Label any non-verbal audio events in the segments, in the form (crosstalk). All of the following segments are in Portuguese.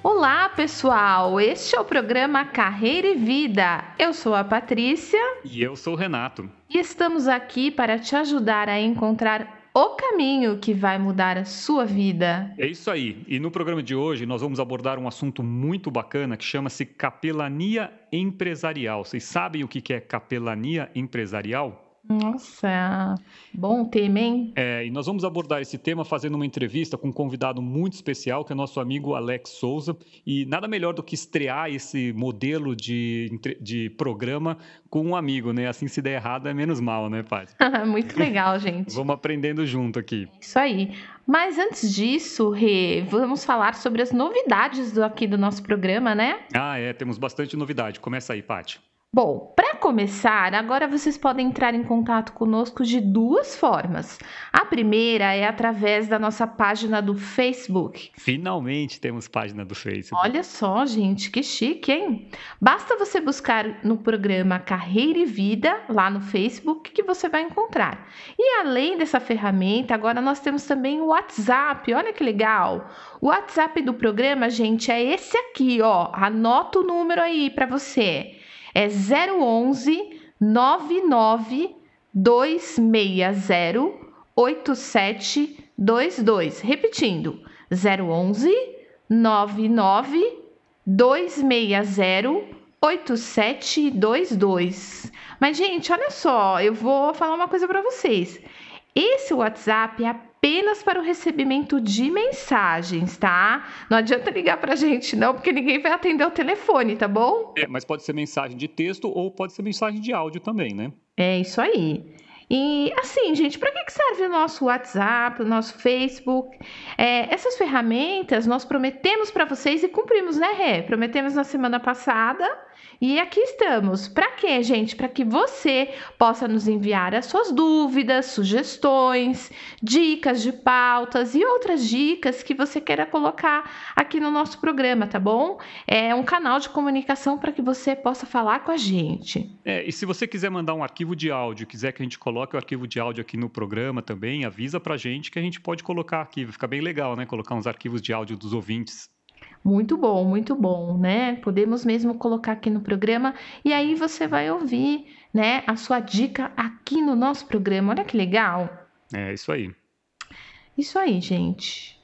Olá, pessoal! Este é o programa Carreira e Vida. Eu sou a Patrícia. E eu sou o Renato. E estamos aqui para te ajudar a encontrar o caminho que vai mudar a sua vida. É isso aí. E no programa de hoje nós vamos abordar um assunto muito bacana que chama-se capelania empresarial. Vocês sabem o que é capelania empresarial? Nossa, bom tema, hein? É, e nós vamos abordar esse tema fazendo uma entrevista com um convidado muito especial, que é nosso amigo Alex Souza. E nada melhor do que estrear esse modelo de, de programa com um amigo, né? Assim, se der errado, é menos mal, né, Paty? (laughs) muito legal, gente. vamos aprendendo junto aqui. Isso aí. Mas antes disso, Rê, vamos falar sobre as novidades do, aqui do nosso programa, né? Ah, é, temos bastante novidade. Começa aí, Paty. Bom, para começar, agora vocês podem entrar em contato conosco de duas formas. A primeira é através da nossa página do Facebook. Finalmente temos página do Facebook. Olha só, gente, que chique, hein? Basta você buscar no programa Carreira e Vida lá no Facebook que você vai encontrar. E além dessa ferramenta, agora nós temos também o WhatsApp. Olha que legal! O WhatsApp do programa, gente, é esse aqui, ó. Anota o número aí para você é 011 99 260 8722. Repetindo, 011 99 260 8722. Mas, gente, olha só, eu vou falar uma coisa para vocês. Esse WhatsApp é apenas para o recebimento de mensagens, tá? Não adianta ligar para a gente, não, porque ninguém vai atender o telefone, tá bom? É, mas pode ser mensagem de texto ou pode ser mensagem de áudio também, né? É isso aí. E assim, gente, para que serve o nosso WhatsApp, o nosso Facebook? É, essas ferramentas nós prometemos para vocês e cumprimos, né, Ré? Prometemos na semana passada e aqui estamos. Para quê, gente? Para que você possa nos enviar as suas dúvidas, sugestões, dicas de pautas e outras dicas que você queira colocar aqui no nosso programa, tá bom? É um canal de comunicação para que você possa falar com a gente. É, e se você quiser mandar um arquivo de áudio, quiser que a gente coloque o arquivo de áudio aqui no programa também, avisa para a gente que a gente pode colocar aqui. Vai ficar bem legal, né? Colocar uns arquivos de áudio dos ouvintes. Muito bom, muito bom, né? Podemos mesmo colocar aqui no programa e aí você vai ouvir, né, a sua dica aqui no nosso programa. Olha que legal. É isso aí. Isso aí, gente.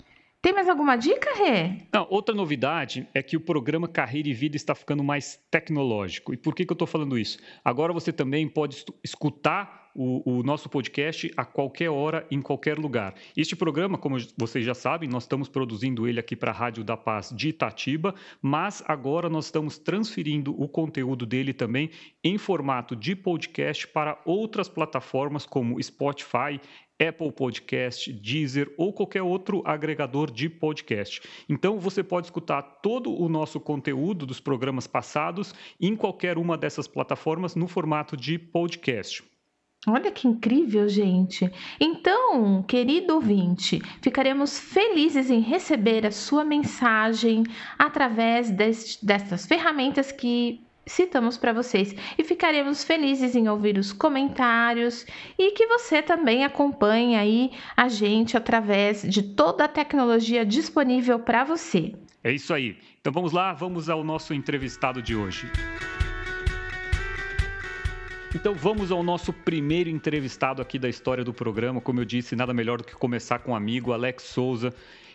Tem mais alguma dica, Rê? Não, outra novidade é que o programa Carreira e Vida está ficando mais tecnológico. E por que, que eu estou falando isso? Agora você também pode escutar o, o, nosso podcast a qualquer hora, em qualquer lugar. Este programa, como vocês já sabem, nós estamos produzindo ele aqui para a Rádio da Paz de Itatiba, mas agora nós estamos transferindo o conteúdo dele também em formato de podcast para outras plataformas como Spotify, Apple Podcast, Deezer ou qualquer outro agregador de podcast. Então você pode escutar todo o nosso conteúdo dos programas passados em qualquer uma dessas plataformas no formato de podcast. Olha que incrível, gente! Então, querido ouvinte, ficaremos felizes em receber a sua mensagem através dest destas ferramentas que citamos para vocês e ficaremos felizes em ouvir os comentários e que você também acompanhe aí a gente através de toda a tecnologia disponível para você. É isso aí. Então vamos lá, vamos ao nosso entrevistado de hoje. Então vamos ao nosso primeiro entrevistado aqui da história do programa. Como eu disse, nada melhor do que começar com um amigo, Alex Souza.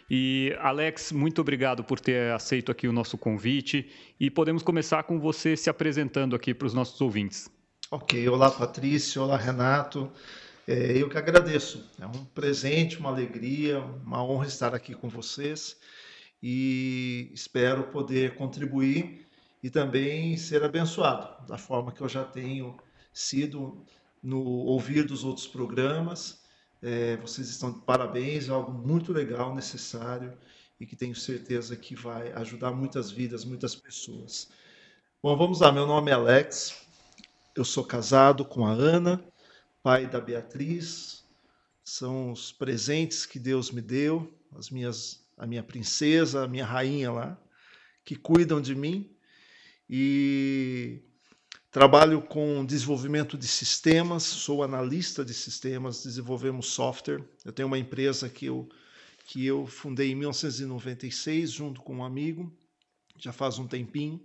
E Alex, muito obrigado por ter aceito aqui o nosso convite e podemos começar com você se apresentando aqui para os nossos ouvintes. Ok, olá Patrícia, olá Renato. É, eu que agradeço. É um presente, uma alegria, uma honra estar aqui com vocês e espero poder contribuir e também ser abençoado da forma que eu já tenho sido no ouvir dos outros programas. É, vocês estão de parabéns, é algo muito legal, necessário e que tenho certeza que vai ajudar muitas vidas, muitas pessoas. Bom, vamos lá. Meu nome é Alex, eu sou casado com a Ana, pai da Beatriz. São os presentes que Deus me deu, as minhas, a minha princesa, a minha rainha lá, que cuidam de mim. E Trabalho com desenvolvimento de sistemas, sou analista de sistemas, desenvolvemos software. Eu tenho uma empresa que eu, que eu fundei em 1996 junto com um amigo já faz um tempinho,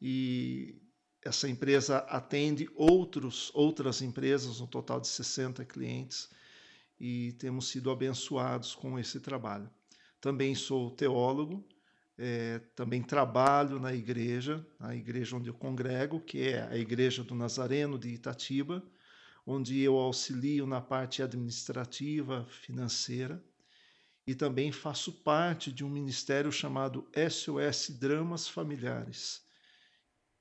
e essa empresa atende outros, outras empresas, um total de 60 clientes, e temos sido abençoados com esse trabalho. Também sou teólogo, é, também trabalho na igreja, na igreja onde eu congrego, que é a Igreja do Nazareno de Itatiba, onde eu auxilio na parte administrativa, financeira, e também faço parte de um ministério chamado SOS Dramas Familiares,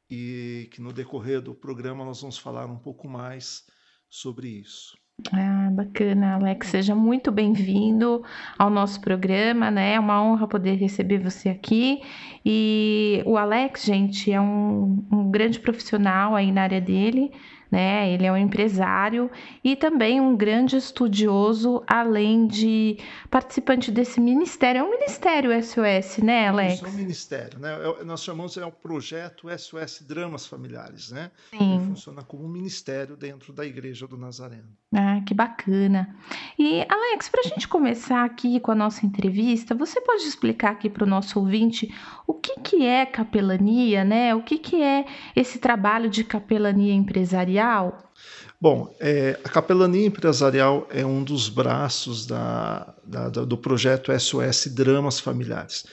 e que no decorrer do programa nós vamos falar um pouco mais sobre isso. Ah, bacana, Alex. Seja muito bem-vindo ao nosso programa, né? É uma honra poder receber você aqui. E o Alex, gente, é um, um grande profissional aí na área dele né? Ele é um empresário e também um grande estudioso, além de participante desse ministério. É um ministério SOS, né, Alex? É um ministério, né? É nós chamamos é o projeto SOS Dramas Familiares, né? Sim. Ele funciona como um ministério dentro da Igreja do Nazareno. Ah, que bacana. E Alex, para a gente começar aqui com a nossa entrevista, você pode explicar aqui para o nosso ouvinte o que, que é capelania, né? O que, que é esse trabalho de capelania empresarial? Empresarial? Bom, é, a capelania empresarial é um dos braços da, da, do projeto SOS Dramas Familiares.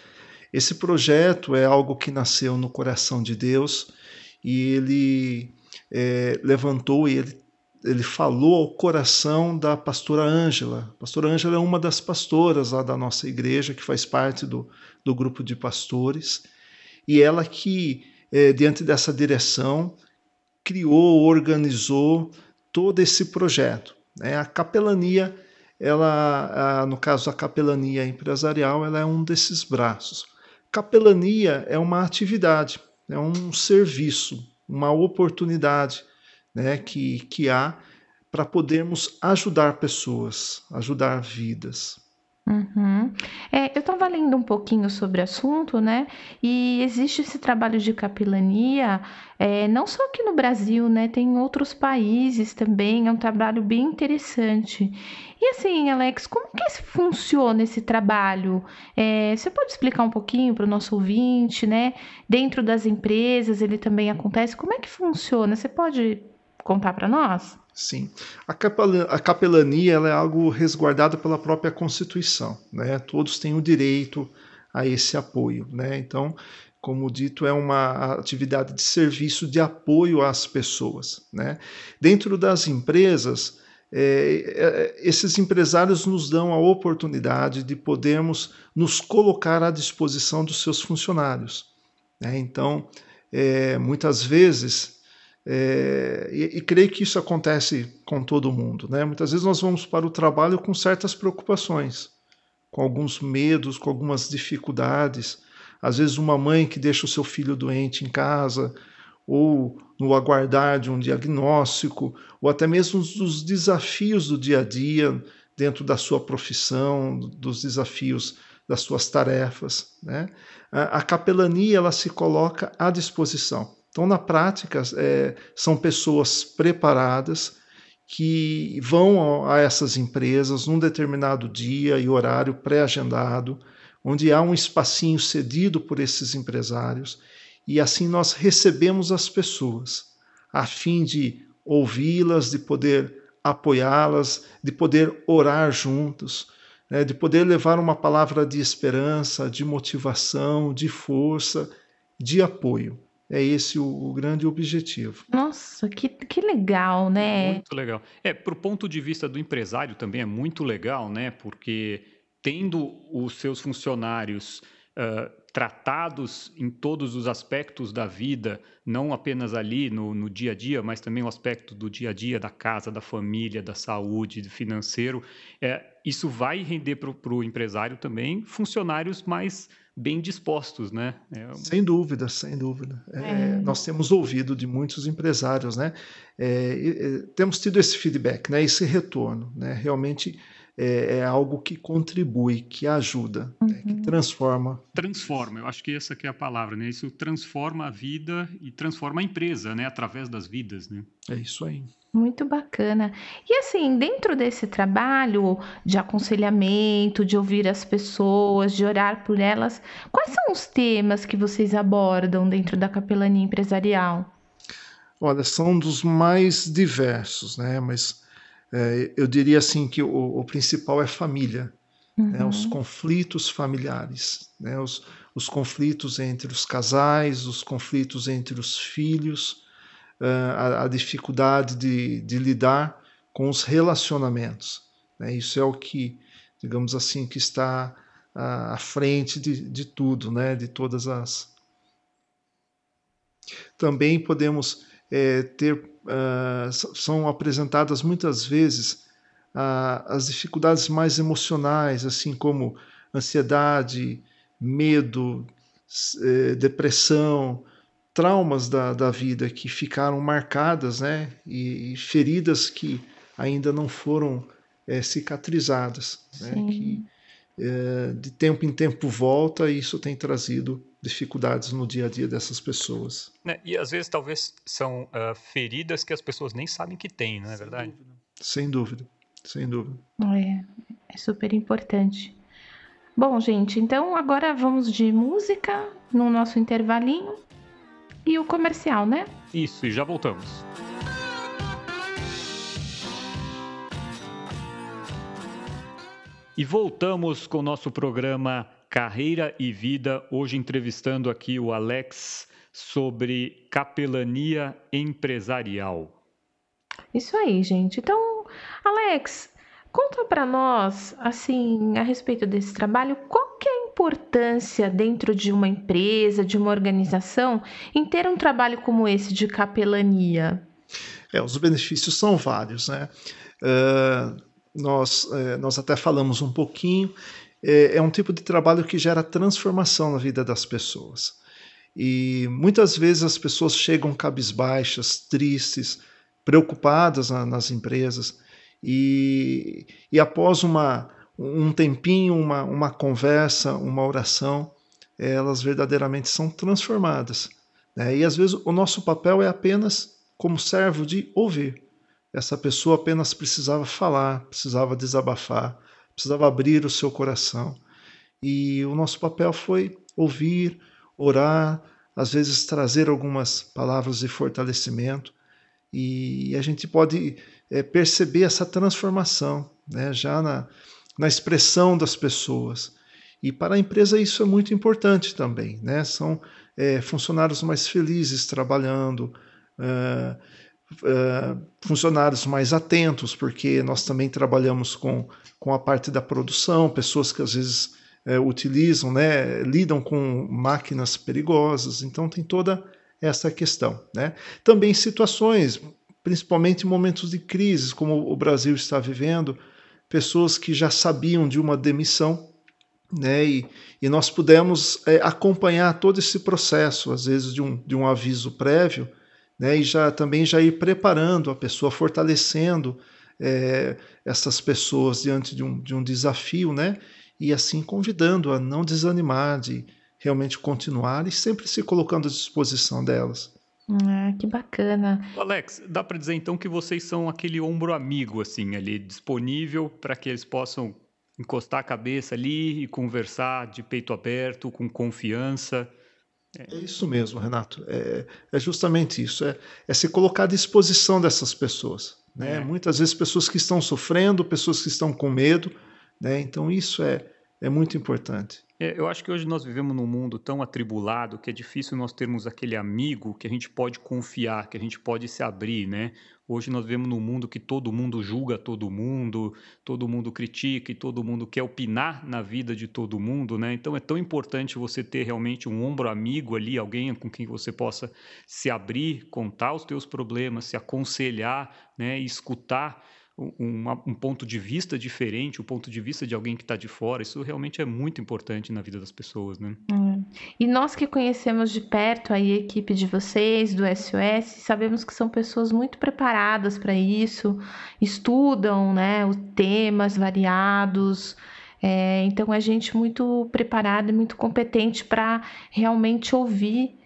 Esse projeto é algo que nasceu no coração de Deus e ele é, levantou e ele, ele falou ao coração da pastora Ângela. A pastora Ângela é uma das pastoras lá da nossa igreja, que faz parte do, do grupo de pastores, e ela que, é, diante dessa direção, criou, organizou todo esse projeto. Né? A capelania, ela, no caso a capelania empresarial, ela é um desses braços. Capelania é uma atividade, é um serviço, uma oportunidade né, que, que há para podermos ajudar pessoas, ajudar vidas. Uhum. É, eu estava lendo um pouquinho sobre o assunto, né? E existe esse trabalho de capelania, é, não só aqui no Brasil, né? Tem em outros países também, é um trabalho bem interessante. E assim, Alex, como que funciona esse trabalho? É, você pode explicar um pouquinho para o nosso ouvinte, né? Dentro das empresas ele também acontece. Como é que funciona? Você pode contar para nós? Sim. A, a capelania é algo resguardado pela própria Constituição. Né? Todos têm o direito a esse apoio. Né? Então, como dito, é uma atividade de serviço de apoio às pessoas. Né? Dentro das empresas, é, é, esses empresários nos dão a oportunidade de podermos nos colocar à disposição dos seus funcionários. Né? Então, é, muitas vezes é, e, e, creio que isso acontece com todo mundo. Né? Muitas vezes nós vamos para o trabalho com certas preocupações, com alguns medos, com algumas dificuldades. Às vezes, uma mãe que deixa o seu filho doente em casa, ou no aguardar de um diagnóstico, ou até mesmo dos desafios do dia a dia dentro da sua profissão, dos desafios das suas tarefas. Né? A, a capelania ela se coloca à disposição então, na prática, é, são pessoas preparadas que vão a essas empresas num determinado dia e horário pré-agendado, onde há um espacinho cedido por esses empresários, e assim nós recebemos as pessoas, a fim de ouvi-las, de poder apoiá-las, de poder orar juntos, né, de poder levar uma palavra de esperança, de motivação, de força, de apoio. É esse o, o, grande objetivo. Nossa, que, que legal, né? Muito legal. É, para o ponto de vista do empresário também é muito legal, né? Porque tendo os seus funcionários uh, tratados em todos os aspectos da vida, não apenas ali no, no, dia a dia, mas também o aspecto do dia a dia, da casa, da família, da saúde, do financeiro, é, isso vai render para o empresário também funcionários mais bem dispostos, né? É Sem dúvida, sem dúvida. É, é. Nós temos ouvido de muitos empresários, né? É, temos tido esse feedback, né? Esse retorno, né? Realmente é, é algo que contribui, que ajuda, uhum. né? que uhum. transforma. Transforma, eu acho que essa que é a palavra, né? Isso transforma a vida e transforma a empresa, né? Através das vidas, né? É isso aí. Muito bacana. E assim, dentro desse trabalho de aconselhamento, de ouvir as pessoas, de orar por elas, quais são os temas que vocês abordam dentro da capelania empresarial? Olha, são dos mais diversos, né? Mas é, eu diria assim que o, o principal é família, uhum. né? os conflitos familiares, né? os, os conflitos entre os casais, os conflitos entre os filhos, uh, a, a, dificuldade de, de, lidar com os relacionamentos. Né? Isso é o que, digamos assim, que está à, à frente de, de tudo, né? de todas as. Também podemos é, ter, uh, são apresentadas muitas vezes uh, as dificuldades mais emocionais, assim como ansiedade, medo, é, depressão, traumas da, da vida que ficaram marcadas, né? E, e feridas que ainda não foram é, cicatrizadas, né? Que é, de tempo em tempo volta e isso tem trazido dificuldades no dia a dia dessas pessoas. Né, e às vezes talvez são uh, feridas que as pessoas nem sabem que têm, não é sem verdade? Dúvida. Sem dúvida, sem dúvida. É, é super importante. Bom, gente, então agora vamos de música no nosso intervalinho e o comercial, né? Isso, e já voltamos. E voltamos com o nosso programa Carreira e Vida, hoje entrevistando aqui o Alex sobre capelania empresarial. Isso aí, gente. Então, Alex, conta para nós, assim, a respeito desse trabalho, qual que é a importância dentro de uma empresa, de uma organização, em ter um trabalho como esse de capelania? É, os benefícios são vários, né? Uh, nós, uh, nós até falamos um pouquinho é, é um tipo de trabalho que gera transformação na vida das pessoas. E muitas vezes as pessoas chegam cabisbaixas, tristes, preocupadas na, nas empresas, e, e após uma, um tempinho, uma, uma conversa, uma oração, elas verdadeiramente são transformadas. Né? E às vezes o nosso papel é apenas como servo de ouvir. Essa pessoa apenas precisava falar, precisava desabafar, precisava abrir o seu coração. E o nosso papel foi ouvir, orar, às vezes trazer algumas palavras de fortalecimento. E a gente pode é, perceber essa transformação né, já na, na expressão das pessoas. E para a empresa isso é muito importante também. Né? São é, funcionários mais felizes trabalhando, uh, uh, funcionários mais atentos, porque nós também trabalhamos com com a parte da produção, pessoas que às vezes é, utilizam, né, lidam com máquinas perigosas, então tem toda essa questão. Né? Também situações, principalmente em momentos de crise, como o Brasil está vivendo, pessoas que já sabiam de uma demissão, né, e, e nós pudemos é, acompanhar todo esse processo, às vezes de um, de um aviso prévio, né, e já também já ir preparando a pessoa, fortalecendo é, essas pessoas diante de um, de um desafio, né? E assim convidando a não desanimar, de realmente continuar e sempre se colocando à disposição delas. Ah, que bacana. Alex, dá para dizer então que vocês são aquele ombro amigo, assim, ali, disponível para que eles possam encostar a cabeça ali e conversar de peito aberto, com confiança. É, é isso mesmo, Renato. É, é justamente isso. É, é se colocar à disposição dessas pessoas. Né? É. Muitas vezes pessoas que estão sofrendo, pessoas que estão com medo, né? Então isso é, é muito importante. É, eu acho que hoje nós vivemos num mundo tão atribulado que é difícil nós termos aquele amigo que a gente pode confiar, que a gente pode se abrir, né? Hoje nós vivemos num mundo que todo mundo julga todo mundo, todo mundo critica e todo mundo quer opinar na vida de todo mundo, né? Então é tão importante você ter realmente um ombro amigo ali, alguém com quem você possa se abrir, contar os teus problemas, se aconselhar, né? E escutar um, um, ponto de vista diferente, o ponto de vista de alguém que está de fora, isso realmente é muito importante na vida das pessoas, né? Hum. E nós que conhecemos de perto aí a equipe de vocês, do SOS, sabemos que são pessoas muito preparadas para isso, estudam, né, os temas variados, é, então é gente muito preparada e muito competente para realmente ouvir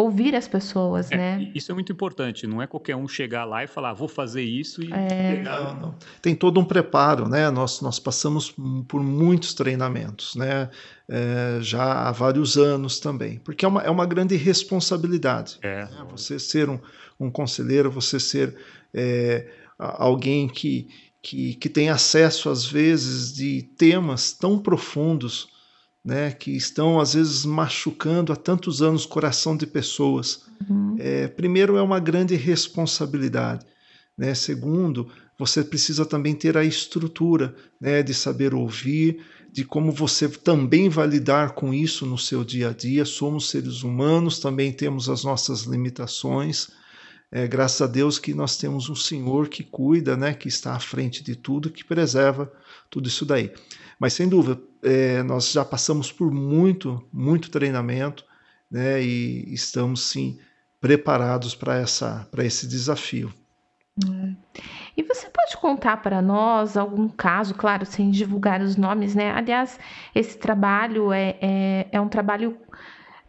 ouvir as pessoas, é, né? Isso é muito importante, não é qualquer um chegar lá e falar, vou fazer isso e é... Não, não. Tem todo um preparo, né? Nós, nós passamos por muitos treinamentos, né? É, já há vários anos também, porque é uma, é uma grande responsabilidade. É. Né? Você ser um, um conselheiro, você ser é, alguém que, que, que tem acesso, às vezes, de temas tão profundos né, que estão às vezes machucando há tantos anos o coração de pessoas. Uhum. É, primeiro, é uma grande responsabilidade. Né? Segundo, você precisa também ter a estrutura né, de saber ouvir, de como você também vai lidar com isso no seu dia a dia. Somos seres humanos, também temos as nossas limitações. É, graças a Deus que nós temos um Senhor que cuida, né, que está à frente de tudo, que preserva tudo isso daí. Mas sem dúvida, é, nós já passamos por muito, muito treinamento, né? E estamos sim preparados para essa, para esse desafio. É. E você pode contar para nós algum caso, claro, sem divulgar os nomes, né? Aliás, esse trabalho é, é, é um trabalho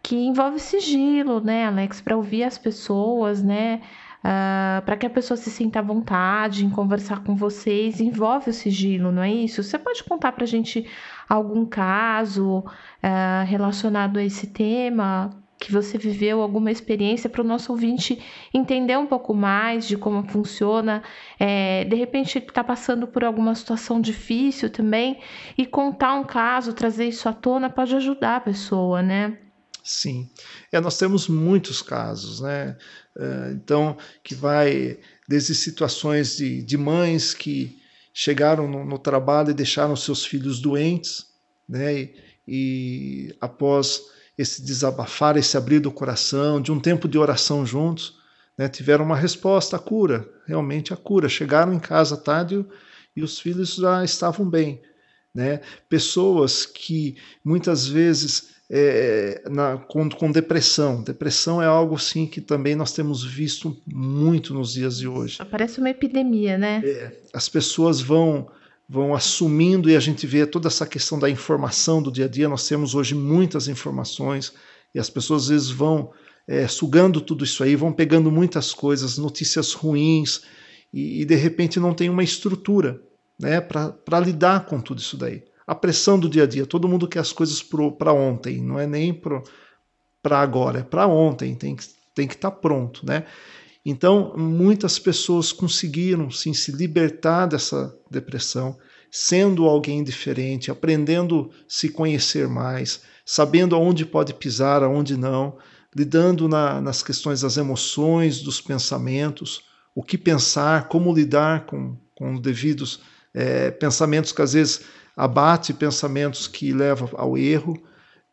que envolve sigilo, né, Alex, para ouvir as pessoas, né? uh, ah, para que a pessoa se sinta à vontade em conversar com vocês, envolve o sigilo, não é isso? Você pode contar para a gente algum caso uh, relacionado a esse tema? Que você viveu alguma experiência para o nosso ouvinte entender um pouco mais de como funciona, é, de repente está passando por alguma situação difícil também, e contar um caso, trazer isso à tona pode ajudar a pessoa, né? Sim, é, nós temos muitos casos, né? É, então, que vai desde situações de, de mães que chegaram no, no, trabalho e deixaram seus filhos doentes, né? E, e após esse desabafar, esse abrir do coração, de um tempo de oração juntos, né, tiveram uma resposta, a cura, realmente a cura. Chegaram em casa tarde e os filhos já estavam bem. Né? Pessoas que muitas vezes é, na, com, com, depressão. Depressão é algo sim que também nós temos visto muito nos dias de hoje. Parece uma epidemia, né? É, as pessoas vão vão assumindo e a gente vê toda essa questão da informação do dia a dia. Nós temos hoje muitas informações e as pessoas às vezes vão é, sugando tudo isso aí, vão pegando muitas coisas, notícias ruins e, e de repente não tem uma estrutura né, para lidar com tudo isso daí a pressão do dia a dia. Todo mundo quer as coisas para ontem, não é nem para agora, é para ontem, tem que tem que estar tá pronto, né? Então, muitas pessoas conseguiram sim, se libertar dessa depressão, sendo alguém diferente, aprendendo a se conhecer mais, sabendo aonde pode pisar, aonde não, lidando na, nas questões das emoções, dos pensamentos, o que pensar, como lidar com, com os devidos é, pensamentos que às vezes abate pensamentos que levam ao erro,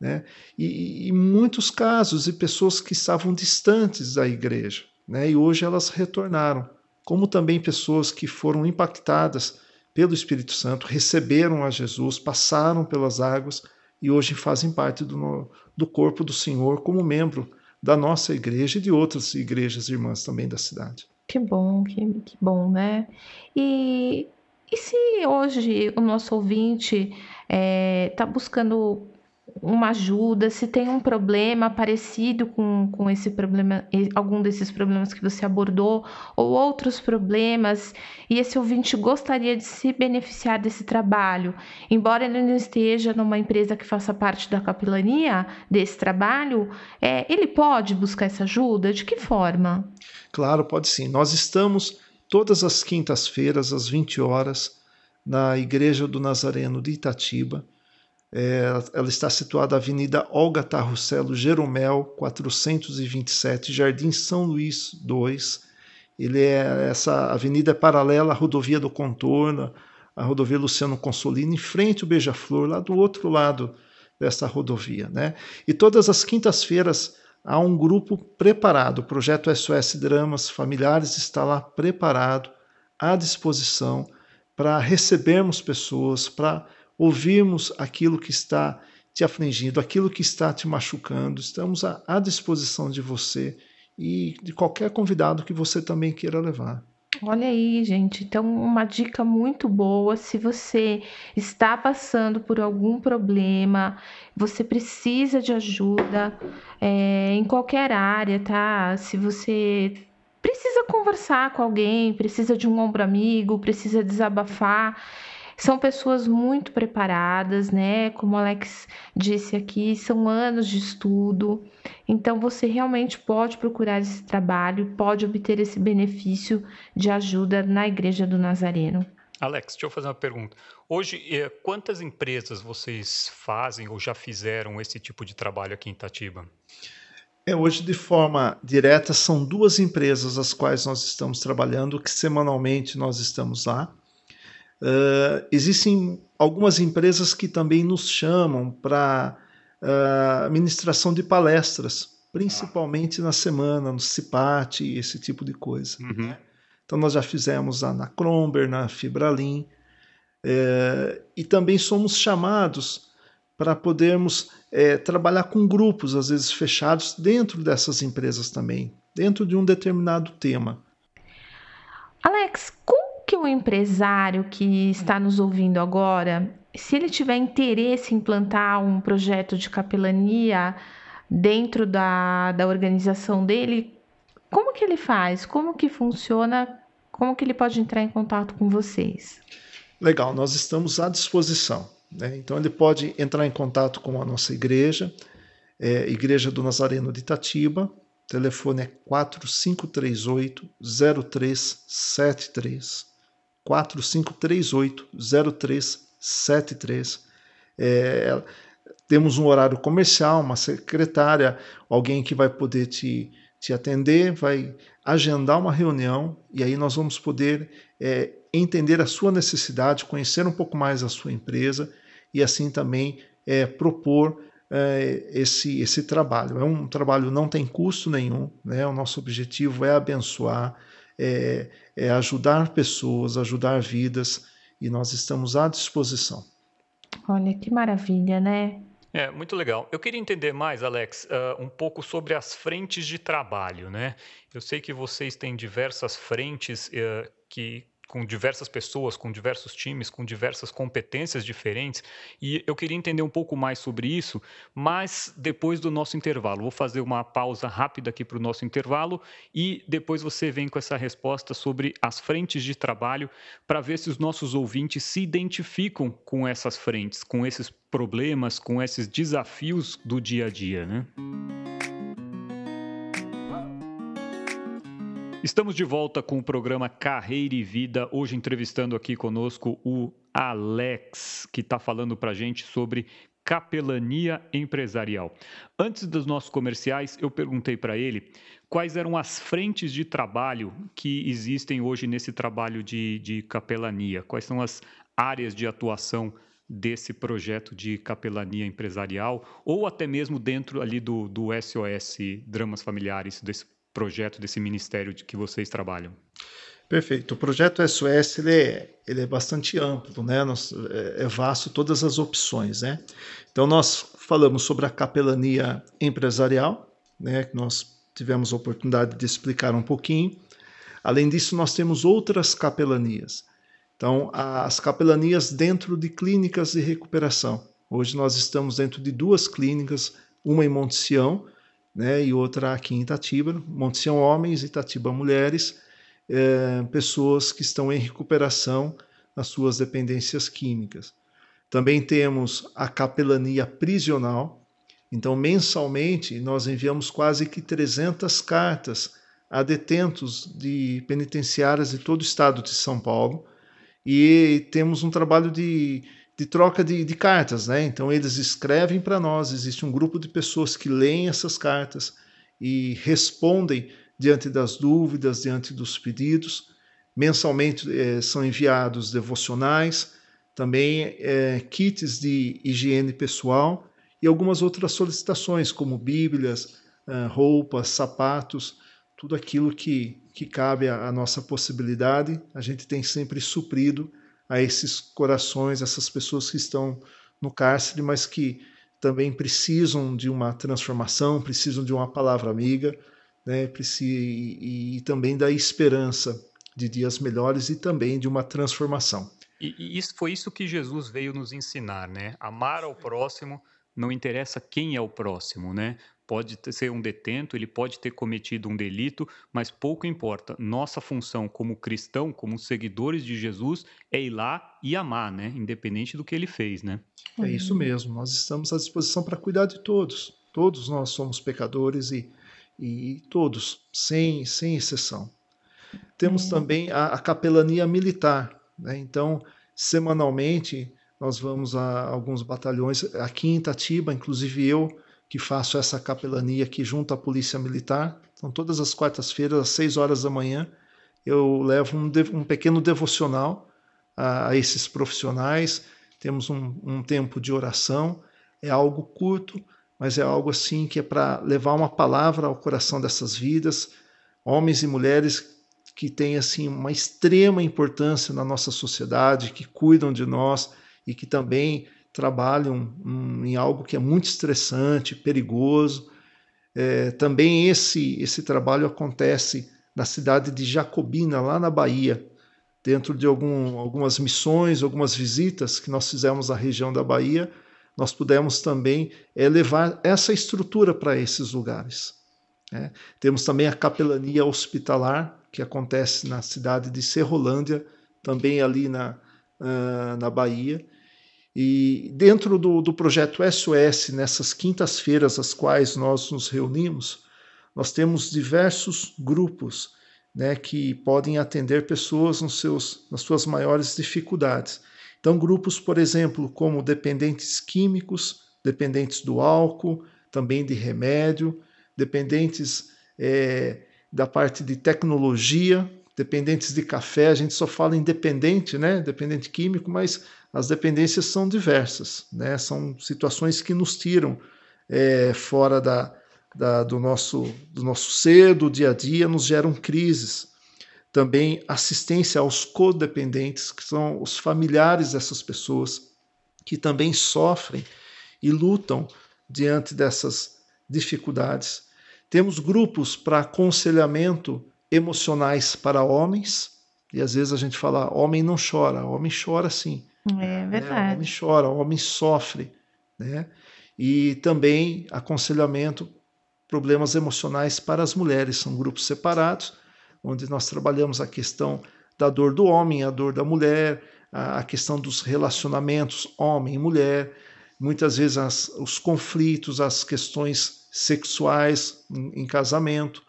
né? E, e muitos casos de pessoas que estavam distantes da igreja, né? E hoje elas retornaram, como também pessoas que foram impactadas pelo Espírito Santo, receberam a Jesus, passaram pelas águas e hoje fazem parte do, do corpo do Senhor como membro da nossa igreja e de outras igrejas irmãs também da cidade. Que bom, que, que bom, né? E e se hoje o nosso ouvinte está é, tá buscando uma ajuda, se tem um problema parecido com, com esse problema, algum desses problemas que você abordou, ou outros problemas, e esse ouvinte gostaria de se beneficiar desse trabalho, embora ele não esteja numa empresa que faça parte da capelania desse trabalho, é, ele pode buscar essa ajuda? De que forma? Claro, pode sim. Nós estamos todas as quintas-feiras, às 20 horas, na Igreja do Nazareno de Itatiba. É, ela está situada na Avenida Olga Tarrucelo Jeromel, 427, Jardim São Luís 2. Ele é, essa avenida é paralela à rodovia do Contorno, a rodovia Luciano Consolino, em frente ao Beija-Flor, lá do outro lado dessa rodovia. Né? E todas as quintas-feiras há um grupo preparado, o projeto SOS Dramas Familiares está lá preparado, à disposição, para recebermos pessoas, para ouvirmos aquilo que está te afligindo, aquilo que está te machucando. Estamos à, disposição de você e de qualquer convidado que você também queira levar. Olha aí, gente. Então, uma dica muito boa. Se você está passando por algum problema, você precisa de ajuda é, em qualquer área, tá? Se você precisa conversar com alguém, precisa de um ombro amigo, precisa desabafar são pessoas muito preparadas, né? Como o Alex disse aqui, são anos de estudo. Então você realmente pode procurar esse trabalho, pode obter esse benefício de ajuda na Igreja do Nazareno. Alex, deixa eu fazer uma pergunta. Hoje, eh, quantas empresas vocês fazem ou já fizeram esse tipo de trabalho aqui em Itatiba? É, hoje, de forma direta, são duas empresas as quais nós estamos trabalhando, que semanalmente nós estamos lá. Uh, existem algumas empresas que também nos chamam para uh, ministração de palestras, principalmente na semana, no CIPAT, esse tipo de coisa. Uhum. Então, nós já fizemos na Cromber, na Fibralin, uh, e também somos chamados para podermos trabalhar com grupos, às vezes fechados, dentro dessas empresas também, dentro de um determinado tema. Alex, como o empresário que está nos ouvindo agora, se ele tiver interesse em implantar um projeto de capelania dentro da, da organização dele, como que ele faz? Como que funciona? Como que ele pode entrar em contato com vocês? Legal, nós estamos à disposição. Né? Então ele pode entrar em contato com a nossa igreja, é, Igreja do Nazareno de Itatiba, telefone é 4538 0373. 4538-0373. É, temos um horário comercial, uma secretária, alguém que vai poder te, te atender, vai agendar uma reunião e aí nós vamos poder é, entender a sua necessidade, conhecer um pouco mais a sua empresa e assim também é, propor é, esse, esse trabalho. É um trabalho não tem custo nenhum, né? o nosso objetivo é abençoar, é, é ajudar pessoas, ajudar vidas, e nós estamos à disposição. Olha que maravilha, né? É, muito legal. Eu queria entender mais, Alex, uh, um pouco sobre as frentes de trabalho, né? Eu sei que vocês têm diversas frentes uh, que com diversas pessoas, com diversos times, com diversas competências diferentes, e eu queria entender um pouco mais sobre isso, mas depois do nosso intervalo. Vou fazer uma pausa rápida aqui para o nosso intervalo e depois você vem com essa resposta sobre as frentes de trabalho para ver se os nossos ouvintes se identificam com essas frentes, com esses problemas, com esses desafios do dia a dia, né? Estamos de volta com o programa Carreira e Vida. Hoje entrevistando aqui conosco o Alex, que está falando para a gente sobre capelania empresarial. Antes dos nossos comerciais, eu perguntei para ele quais eram as frentes de trabalho que existem hoje nesse trabalho de, de capelania, quais são as áreas de atuação desse projeto de capelania empresarial ou até mesmo dentro ali do, do SOS Dramas Familiares, desse projeto, desse ministério de que vocês trabalham? Perfeito. O projeto SOS ele é, ele é bastante amplo, né? Nós, é, é vasto todas as opções, né? Então nós falamos sobre a capelania empresarial, né? Que nós tivemos a oportunidade de explicar um pouquinho. Além disso, nós temos outras capelanias. Então, as capelanias dentro de clínicas de recuperação. Hoje nós estamos dentro de duas clínicas, uma em Monte Sião, né, e outra aqui em Itatiba, Monte Sião Homens, Itatiba Mulheres, é, pessoas que estão em recuperação nas suas dependências químicas. Também temos a capelania prisional, então mensalmente nós enviamos quase que 300 cartas a detentos de penitenciárias de todo o estado de São Paulo. E temos um trabalho de de troca de, de cartas, né? Então eles escrevem para nós, existe um grupo de pessoas que leem essas cartas e respondem diante das dúvidas, diante dos pedidos. Mensalmente é, são enviados devocionais, também é, kits de higiene pessoal e algumas outras solicitações, como bíblias, é, roupas, sapatos, tudo aquilo que, que cabe à nossa possibilidade, a gente tem sempre suprido a esses corações, essas pessoas que estão no cárcere, mas que também precisam de uma transformação, precisam de uma palavra amiga, né? e, e também da esperança de dias melhores e também de uma transformação. E, e isso foi isso que Jesus veio nos ensinar, né? Amar ao próximo, não interessa quem é o próximo, né? Pode ser um detento, ele pode ter cometido um delito, mas pouco importa. Nossa função como cristão, como seguidores de Jesus, é ir lá e amar, né? Independente do que ele fez, né? É isso mesmo. Nós estamos à disposição para cuidar de todos. Todos nós somos pecadores e, e todos, sem, sem exceção. Temos uhum. também a, a, capelania militar. Né? Então, semanalmente, nós vamos a alguns batalhões. Aqui em Itatiba, inclusive eu, que faço essa capelania aqui junto à Polícia Militar. Então, todas as quartas-feiras, às 6 horas da manhã, eu levo um, um pequeno devocional a, a, esses profissionais. Temos um, um tempo de oração. É algo curto, mas é algo assim que é para levar uma palavra ao coração dessas vidas, homens e mulheres que têm assim uma extrema importância na nossa sociedade, que cuidam de nós e que também trabalham em algo que é muito estressante, perigoso. É, também esse esse trabalho acontece na cidade de Jacobina, lá na Bahia, dentro de algum, algumas missões, algumas visitas que nós fizemos à região da Bahia nós pudemos também é, levar essa estrutura para esses lugares. Né? Temos também a capelania hospitalar, que acontece na cidade de Serrolândia, também ali na, uh, na Bahia. E dentro do, do projeto SOS, nessas quintas-feiras às quais nós nos reunimos, nós temos diversos grupos né, que podem atender pessoas nos seus, nas suas maiores dificuldades. Então, grupos, por exemplo, como dependentes químicos, dependentes do álcool, também de remédio, dependentes é, da parte de tecnologia, dependentes de café, a gente só fala em dependente, né? Dependente químico, mas as dependências são diversas, né? São situações que nos tiram é, fora da, da, do, nosso, do nosso ser, do dia a dia, nos geram crises também assistência aos codependentes, que são os familiares dessas pessoas que também sofrem e lutam diante dessas dificuldades. Temos grupos para aconselhamento emocionais para homens, e às vezes a gente fala, homem não chora, homem chora sim. É verdade. É, homem chora, homem sofre, né? E também aconselhamento problemas emocionais para as mulheres, são grupos separados onde nós trabalhamos a questão da dor do homem, a dor da mulher, a questão dos relacionamentos homem e mulher, muitas vezes as, os conflitos, as questões sexuais em, em, casamento.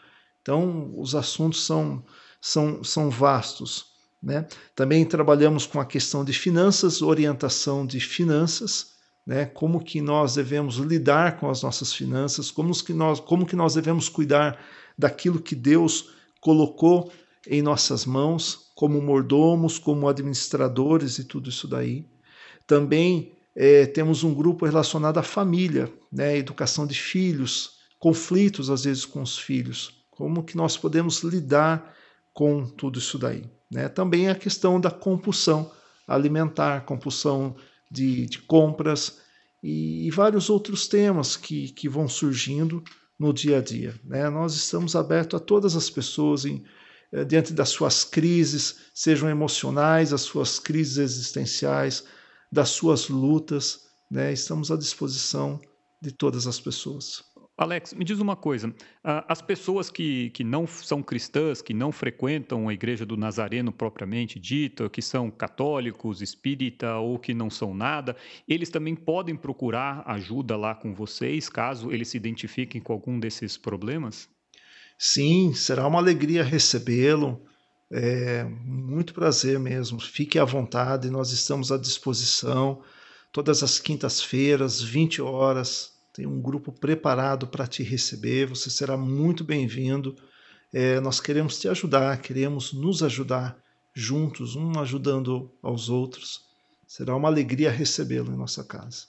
Então, os assuntos são, são, são vastos. Né? Também trabalhamos com a questão de finanças, orientação de finanças, né? como que nós devemos lidar com as nossas finanças, como que nós, como que nós devemos cuidar daquilo que Deus colocou em nossas mãos como mordomos, como administradores e tudo isso daí. Também é, temos um grupo relacionado à família, né, educação de filhos, conflitos às vezes com os filhos, como que nós podemos lidar com tudo isso daí. Né? Também a questão da compulsão alimentar, compulsão de, de compras e, e, vários outros temas que, que vão surgindo no dia a dia. Né? Nós estamos abertos a todas as pessoas em, eh, diante das suas crises, sejam emocionais, as suas crises existenciais, das suas lutas. Né? Estamos à disposição de todas as pessoas. Alex, me diz uma coisa: as pessoas que, que não são cristãs, que não frequentam a igreja do Nazareno propriamente dita, que são católicos, espírita ou que não são nada, eles também podem procurar ajuda lá com vocês, caso eles se identifiquem com algum desses problemas? Sim, será uma alegria recebê-lo. É muito prazer mesmo. Fique à vontade, nós estamos à disposição todas as quintas-feiras, 20 horas tem um grupo preparado para te receber, você será muito bem-vindo. É, nós queremos te ajudar, queremos nos ajudar juntos, um ajudando aos outros. Será uma alegria recebê-lo em nossa casa.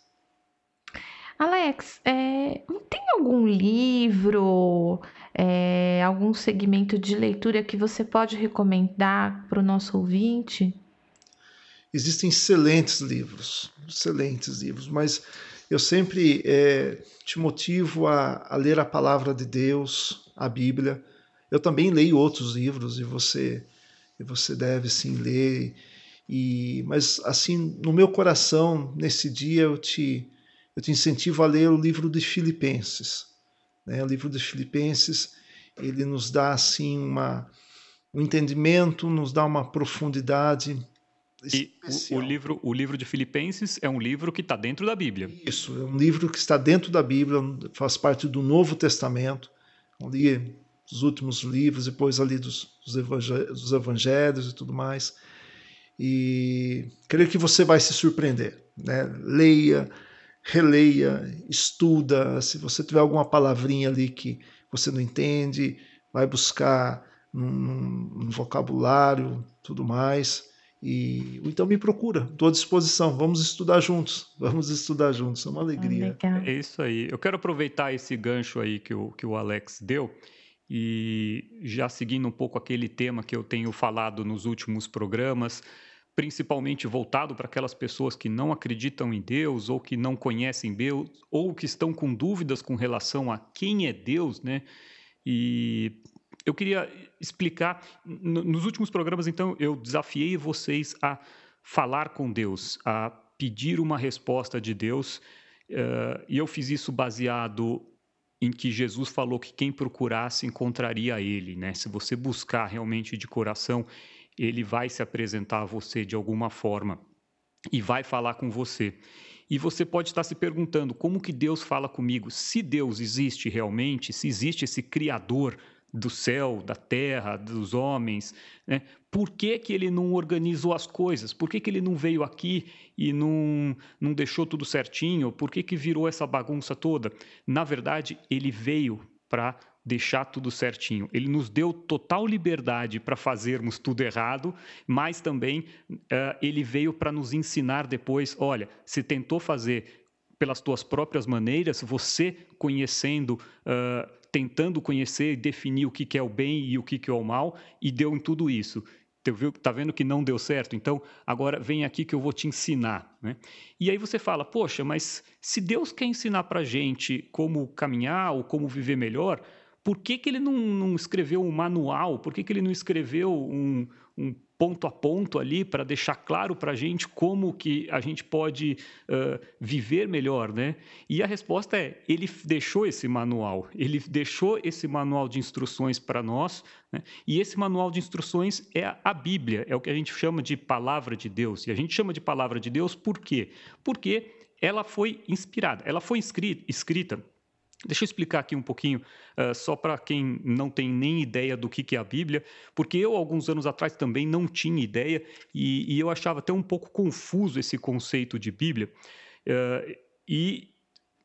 Alex, é, tem algum livro, é, algum segmento de leitura que você pode recomendar para o nosso ouvinte? Existem excelentes livros, excelentes livros, mas eu sempre é, te motivo a, a, ler a palavra de Deus, a Bíblia. Eu também leio outros livros e você e você deve sim ler. E, mas assim, no meu coração, nesse dia eu te eu te incentivo a ler o livro de Filipenses. Né? O livro de Filipenses ele nos dá assim uma um entendimento, nos dá uma profundidade e o, o, livro, o livro de Filipenses é um livro que está dentro da Bíblia. Isso, é um livro que está dentro da Bíblia, faz parte do Novo Testamento. Ali os últimos livros, depois ali dos, dos, evangelhos, e tudo mais. E creio que você vai se surpreender. Né? Leia, releia, estuda. Se você tiver alguma palavrinha ali que você não entende, vai buscar num, num vocabulário, tudo mais. E então me procura, estou à disposição. Vamos estudar juntos. Vamos estudar juntos. É uma alegria. é isso aí. Eu quero aproveitar esse gancho aí que o, que o Alex deu e já seguindo um pouco aquele tema que eu tenho falado nos últimos programas, principalmente voltado para aquelas pessoas que não acreditam em Deus ou que não conhecem Deus ou que estão com dúvidas com relação a quem é Deus, né? E eu queria explicar. Nos últimos programas, então, eu desafiei vocês a falar com Deus, a pedir uma resposta de Deus. Uh, e eu fiz isso baseado em que Jesus falou que quem procurasse encontraria Ele, né? Se você buscar realmente de coração, Ele vai se apresentar a você de alguma forma e vai falar com você. E você pode estar se perguntando como que Deus fala comigo? Se Deus existe realmente, se existe esse Criador do céu, da terra, dos homens, né? Por que, que ele não organizou as coisas? Por que, que ele não veio aqui e não, não deixou tudo certinho? Por que, que virou essa bagunça toda? Na verdade, ele veio para deixar tudo certinho. Ele nos deu total liberdade para fazermos tudo errado, mas também uh, ele veio para nos ensinar depois: olha, se tentou fazer pelas tuas próprias maneiras, você conhecendo. Uh, tentando conhecer e definir o que, é o bem e o que, é o mal, e deu em tudo isso. Está vendo que não deu certo? Então, agora vem aqui que eu vou te ensinar. Né? E aí você fala, poxa, mas se Deus quer ensinar para gente como caminhar ou como viver melhor, por que, que ele não, não escreveu um manual? Por que, que ele não escreveu um, um ponto a ponto ali para deixar claro para a gente como que a gente pode uh, viver melhor, né? E a resposta é, ele deixou esse manual, ele deixou esse manual de instruções para nós, né? e esse manual de instruções é a Bíblia, é o que a gente chama de palavra de Deus. E a gente chama de palavra de Deus por quê? Porque ela foi inspirada, ela foi escrita Deixa eu explicar aqui um pouquinho, uh, só para quem não tem nem ideia do que, que é a Bíblia, porque eu, alguns anos atrás, também não tinha ideia e, e eu achava até um pouco confuso esse conceito de Bíblia. Uh, e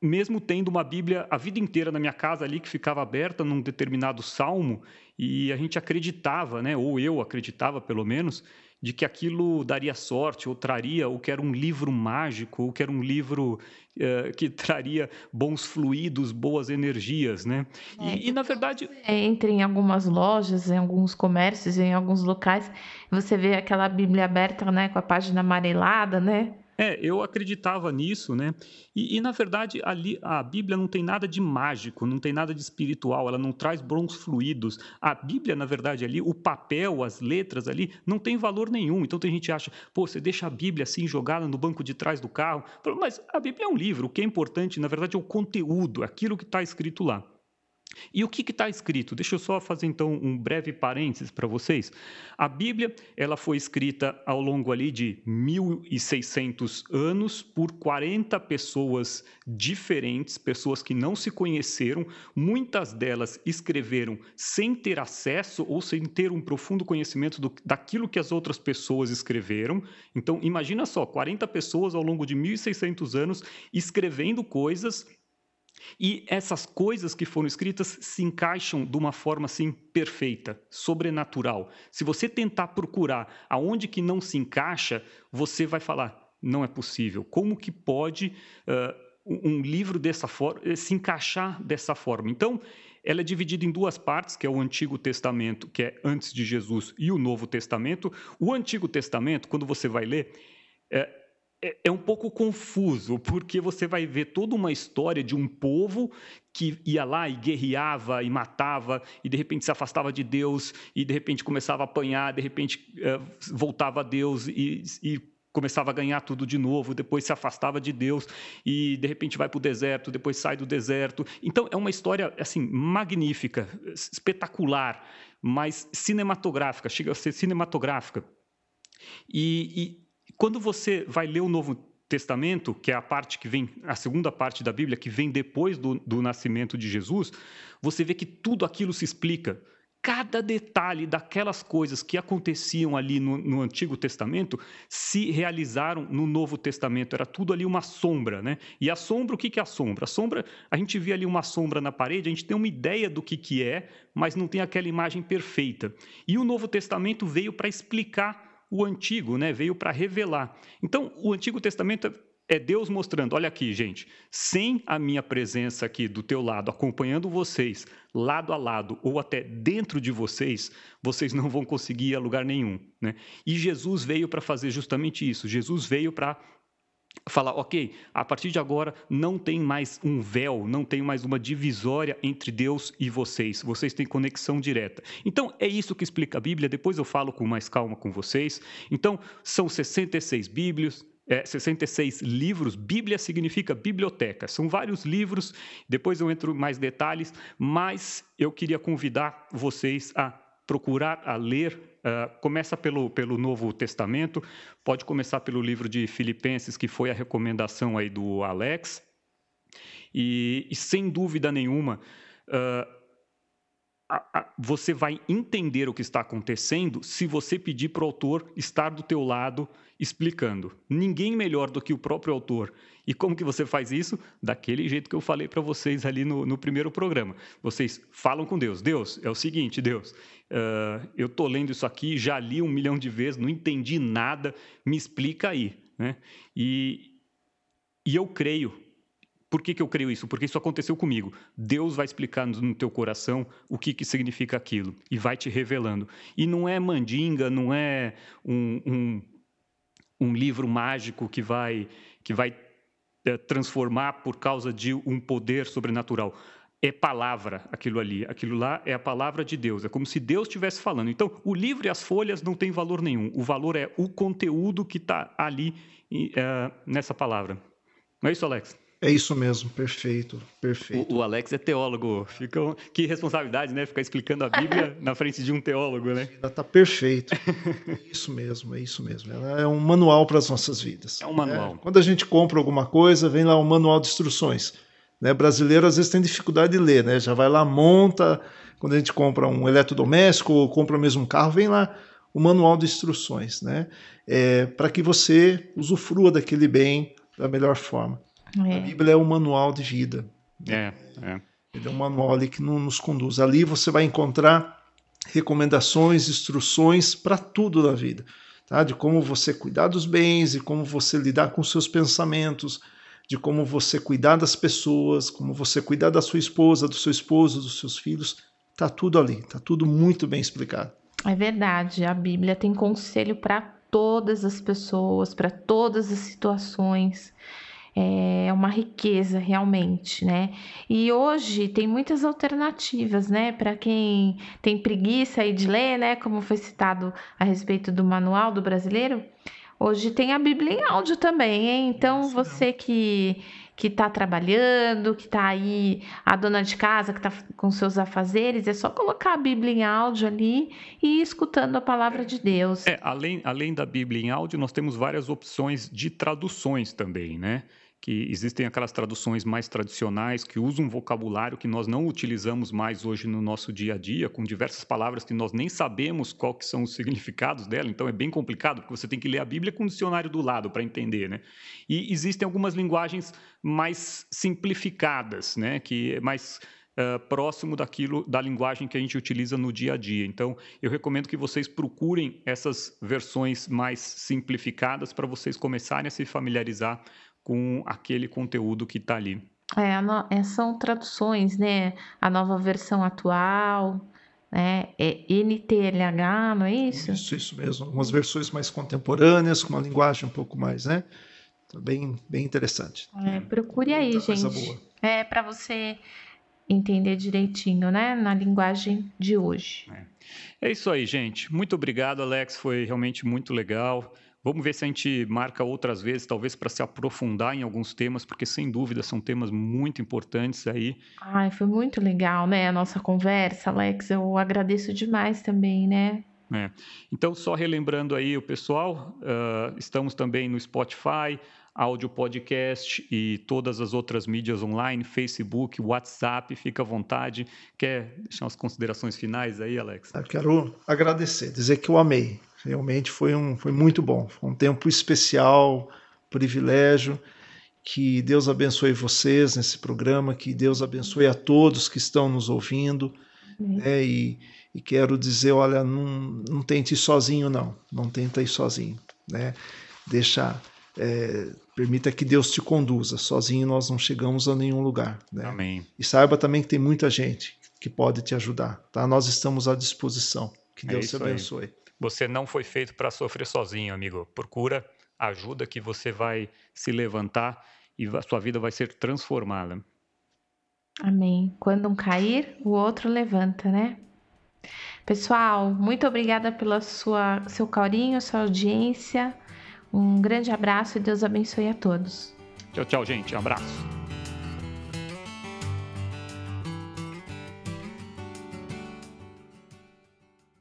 mesmo tendo uma Bíblia a vida inteira na minha casa ali, que ficava aberta num determinado salmo, e a gente acreditava, né, ou eu acreditava pelo menos, de que aquilo daria sorte, ou traria, ou que era um livro mágico, ou que era um livro uh, que traria bons fluidos, boas energias, né? É, e, e, na verdade... Entra em algumas lojas, em alguns comércios, em alguns locais, você vê aquela Bíblia aberta, né, com a página amarelada, né? É, eu acreditava nisso, né? E, e, na verdade ali a Bíblia não tem nada de mágico, não tem nada de espiritual, ela não traz bons fluidos. A Bíblia, na verdade, ali, o papel, as letras ali, não tem valor nenhum. Então tem gente que acha, pô, você deixa a Bíblia assim jogada no banco de trás do carro. Mas a Bíblia é um livro, o que é importante, na verdade, é o conteúdo, aquilo que está escrito lá. E o que está escrito? Deixa eu só fazer então um breve parênteses para vocês. A Bíblia ela foi escrita ao longo ali de 1.600 anos por 40 pessoas diferentes, pessoas que não se conheceram. Muitas delas escreveram sem ter acesso ou sem ter um profundo conhecimento do, daquilo que as outras pessoas escreveram. Então imagina só, 40 pessoas ao longo de 1.600 anos escrevendo coisas e essas coisas que foram escritas se encaixam de uma forma assim perfeita, sobrenatural. Se você tentar procurar aonde que não se encaixa, você vai falar: não é possível. Como que pode uh, um livro dessa forma eh, se encaixar dessa forma? Então, ela é dividida em duas partes, que é o Antigo Testamento, que é antes de Jesus, e o Novo Testamento. O Antigo Testamento, quando você vai ler, é, é, é um pouco confuso, porque você vai ver toda uma história de um povo que ia lá e guerreava e matava, e de repente se afastava de Deus, e de repente começava a apanhar, de repente uh, voltava a Deus e, e começava a ganhar tudo de novo, depois se afastava de Deus e de repente vai para o deserto, depois sai do deserto. Então é uma história assim magnífica, espetacular, mas cinematográfica, chega a ser cinematográfica. E, e quando você vai ler o Novo Testamento, que é a parte que vem, a segunda parte da Bíblia, que vem depois do, do nascimento de Jesus, você vê que tudo aquilo se explica cada detalhe daquelas coisas que aconteciam ali no, no, Antigo Testamento se realizaram no Novo Testamento. Era tudo ali uma sombra, né? E a sombra, o que, que é a sombra? A sombra, a gente vê ali uma sombra na parede, a gente tem uma ideia do que, que é, mas não tem aquela imagem perfeita. E o Novo Testamento veio para explicar o Antigo, né? Veio para revelar. Então, o Antigo Testamento é Deus mostrando, olha aqui, gente, sem a minha presença aqui do teu lado, acompanhando vocês, lado a lado, ou até dentro de vocês, vocês não vão conseguir ir a lugar nenhum. Né? E Jesus veio para fazer justamente isso. Jesus veio para falar, ok, a partir de agora não tem mais um véu, não tem mais uma divisória entre Deus e vocês. Vocês têm conexão direta. Então, é isso que explica a Bíblia. Depois eu falo com mais calma com vocês. Então, são 66 Bíblias, é, 66 livros. Bíblia significa biblioteca. São vários livros, depois eu entro em mais detalhes, mas eu queria convidar vocês a procurar, a ler. Uh, começa pelo, pelo Novo Testamento, pode começar pelo livro de Filipenses, que foi a recomendação aí do Alex. E, e sem dúvida nenhuma, uh, você vai entender o que está acontecendo se você pedir para o autor estar do teu lado explicando. Ninguém melhor do que o próprio autor. E como que você faz isso? Daquele jeito que eu falei para vocês ali no, no, primeiro programa. Vocês falam com Deus. Deus, é o seguinte, Deus, uh, eu estou lendo isso aqui, já li um milhão de vezes, não entendi nada, me explica aí. Né? E, e eu creio por que, que eu creio isso? Porque isso aconteceu comigo. Deus vai explicar no teu coração o que, que significa aquilo e vai te revelando. E não é mandinga, não é um, um, um livro mágico que vai, que vai é, transformar por causa de um poder sobrenatural. É palavra aquilo ali. Aquilo lá é a palavra de Deus. É como se Deus estivesse falando. Então, o livro e as folhas não têm valor nenhum. O valor é o conteúdo que está ali uh, nessa palavra. Não é isso, Alex? É isso mesmo, perfeito, perfeito. O, o, Alex é teólogo, fica, que responsabilidade, né? Ficar explicando a Bíblia (laughs) na frente de um teólogo, né? Tá perfeito. É isso mesmo, é isso mesmo. Ela é um manual para as nossas vidas. É um manual. É, quando a gente compra alguma coisa, vem lá um manual de instruções. Né? Brasileiro às vezes tem dificuldade de ler, né? Já vai lá, monta. Quando a gente compra um eletrodoméstico ou compra mesmo um carro, vem lá o manual de instruções, né? É, para que você usufrua daquele bem da melhor forma. É. A Bíblia é um manual de vida. É, é. Ele é um manual ali que nos conduz. Ali você vai encontrar recomendações, instruções para tudo na vida. Tá? De como você cuidar dos bens, de como você lidar com seus pensamentos, de como você cuidar das pessoas, como você cuidar da sua esposa, do seu esposo, dos seus filhos. Tá tudo ali, tá tudo muito bem explicado. É verdade, a Bíblia tem conselho para todas as pessoas, para todas as situações é uma riqueza realmente, né? E hoje tem muitas alternativas, né? Para quem tem preguiça aí de ler, né? Como foi citado a respeito do manual do brasileiro, hoje tem a Bíblia em áudio também, hein? Então você que que está trabalhando, que está aí, a dona de casa que está com seus afazeres, é só colocar a Bíblia em áudio ali e ir escutando a palavra de Deus. É, além, além da Bíblia em áudio, nós temos várias opções de traduções também, né? Que existem aquelas traduções mais tradicionais que usam um vocabulário que nós não utilizamos mais hoje no nosso dia a dia, com diversas palavras que nós nem sabemos qual que são os significados dela, então é bem complicado, porque você tem que ler a Bíblia com o dicionário do lado para entender, né? E existem algumas linguagens mais simplificadas, né, que é mais Uh, próximo daquilo da linguagem que a gente utiliza no dia a dia. Então, eu recomendo que vocês procurem essas versões mais simplificadas para vocês começarem a se familiarizar com aquele conteúdo que está ali. É, no... É, são traduções, né? A nova versão atual, né? É NTLH, não é isso? Isso, isso mesmo. Algumas versões mais contemporâneas, com uma linguagem um pouco mais, né? Bem, bem interessante. É, procure aí, Muita gente. É para você entender direitinho, né, na linguagem de hoje. É. é isso aí, gente. Muito obrigado, Alex. Foi realmente muito legal. Vamos ver se a gente marca outras vezes, talvez para se aprofundar em alguns temas, porque sem dúvida são temas muito importantes aí. Ai, foi muito legal, né, a nossa conversa, Alex. Eu agradeço demais também, né? É. Então, só relembrando aí o pessoal, uh, estamos também no Spotify, áudio podcast e todas as outras mídias online, Facebook, WhatsApp, fica à vontade. Quer deixar umas considerações finais aí, Alex? Eu quero agradecer, dizer que eu amei. Realmente foi, um, foi muito bom. Foi um tempo especial, privilégio. Que Deus abençoe vocês nesse programa, que Deus abençoe a todos que estão nos ouvindo. Né? E, e, quero dizer, olha, não, não tente ir sozinho, não. Não tenta ir sozinho. Né? Deixa é, permita que Deus te conduza. Sozinho nós não chegamos a nenhum lugar. Né? Amém. E saiba também que tem muita gente que pode te ajudar. Tá? Nós estamos à disposição. Que é Deus é te abençoe. Aí. Você não foi feito para sofrer sozinho, amigo. Procura ajuda que você vai se levantar e a sua vida vai ser transformada. Amém. Quando um cair, o outro levanta, né? Pessoal, muito obrigada pela sua seu carinho, sua audiência. Um grande abraço e Deus abençoe a todos. Tchau, tchau, gente. Um abraço.